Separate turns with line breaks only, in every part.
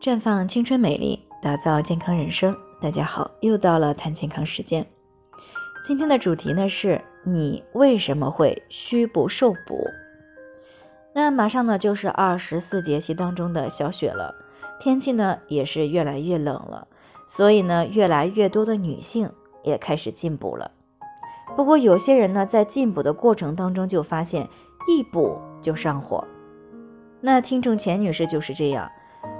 绽放青春美丽，打造健康人生。大家好，又到了谈健康时间。今天的主题呢是你为什么会虚不受补？那马上呢就是二十四节气当中的小雪了，天气呢也是越来越冷了，所以呢越来越多的女性也开始进补了。不过有些人呢在进补的过程当中就发现一补就上火。那听众钱女士就是这样。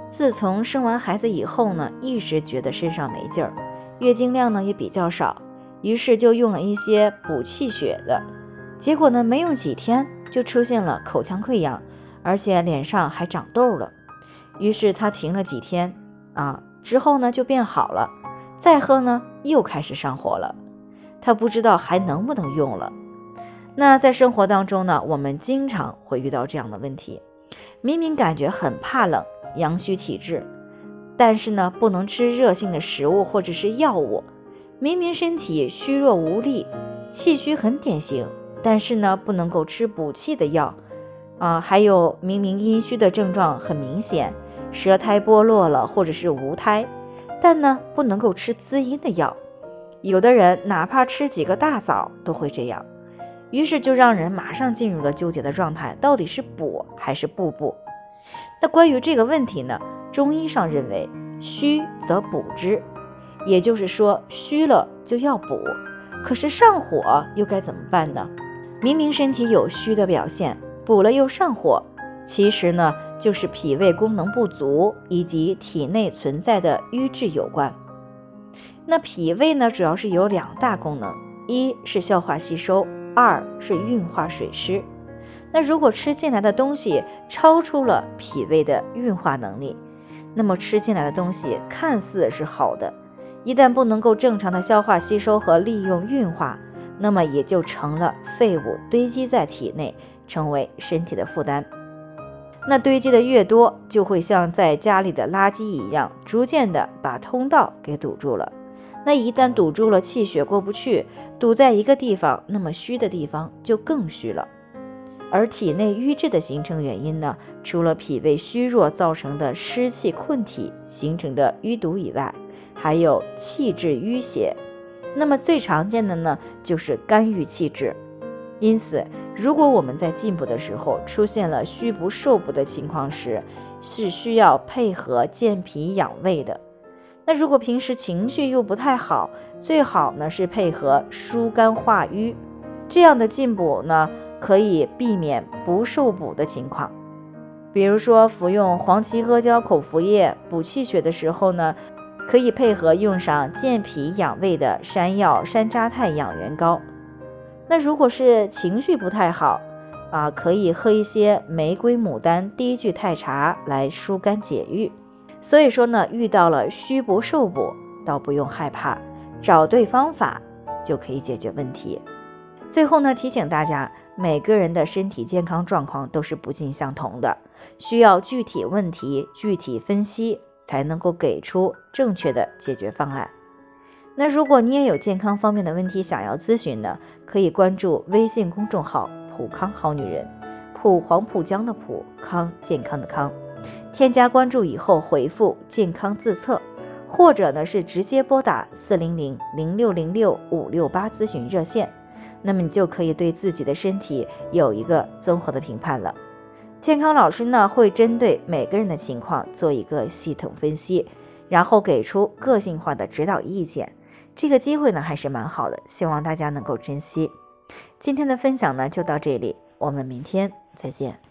自从生完孩子以后呢，一直觉得身上没劲儿，月经量呢也比较少，于是就用了一些补气血的，结果呢没用几天就出现了口腔溃疡，而且脸上还长痘了。于是她停了几天啊，之后呢就变好了，再喝呢又开始上火了。她不知道还能不能用了。那在生活当中呢，我们经常会遇到这样的问题，明明感觉很怕冷。阳虚体质，但是呢，不能吃热性的食物或者是药物。明明身体虚弱无力，气虚很典型，但是呢，不能够吃补气的药。啊，还有明明阴虚的症状很明显，舌苔剥落了或者是无苔，但呢，不能够吃滋阴的药。有的人哪怕吃几个大枣都会这样，于是就让人马上进入了纠结的状态，到底是补还是不补？那关于这个问题呢，中医上认为虚则补之，也就是说虚了就要补。可是上火又该怎么办呢？明明身体有虚的表现，补了又上火，其实呢就是脾胃功能不足以及体内存在的瘀滞有关。那脾胃呢主要是有两大功能，一是消化吸收，二是运化水湿。那如果吃进来的东西超出了脾胃的运化能力，那么吃进来的东西看似是好的，一旦不能够正常的消化吸收和利用运化，那么也就成了废物堆积在体内，成为身体的负担。那堆积的越多，就会像在家里的垃圾一样，逐渐的把通道给堵住了。那一旦堵住了，气血过不去，堵在一个地方，那么虚的地方就更虚了。而体内瘀滞的形成原因呢，除了脾胃虚弱造成的湿气困体形成的淤堵以外，还有气滞淤血。那么最常见的呢，就是肝郁气滞。因此，如果我们在进补的时候出现了虚不受补的情况时，是需要配合健脾养胃的。那如果平时情绪又不太好，最好呢是配合疏肝化瘀，这样的进补呢。可以避免不受补的情况，比如说服用黄芪阿胶口服液补气血的时候呢，可以配合用上健脾养胃的山药山楂肽养元膏。那如果是情绪不太好啊，可以喝一些玫瑰牡丹低聚肽茶来疏肝解郁。所以说呢，遇到了虚不受补，倒不用害怕，找对方法就可以解决问题。最后呢，提醒大家。每个人的身体健康状况都是不尽相同的，需要具体问题具体分析，才能够给出正确的解决方案。那如果你也有健康方面的问题想要咨询呢，可以关注微信公众号“普康好女人”，普黄浦江的普康健康的康，添加关注以后回复“健康自测”，或者呢是直接拨打四零零零六零六五六八咨询热线。那么你就可以对自己的身体有一个综合的评判了。健康老师呢会针对每个人的情况做一个系统分析，然后给出个性化的指导意见。这个机会呢还是蛮好的，希望大家能够珍惜。今天的分享呢就到这里，我们明天再见。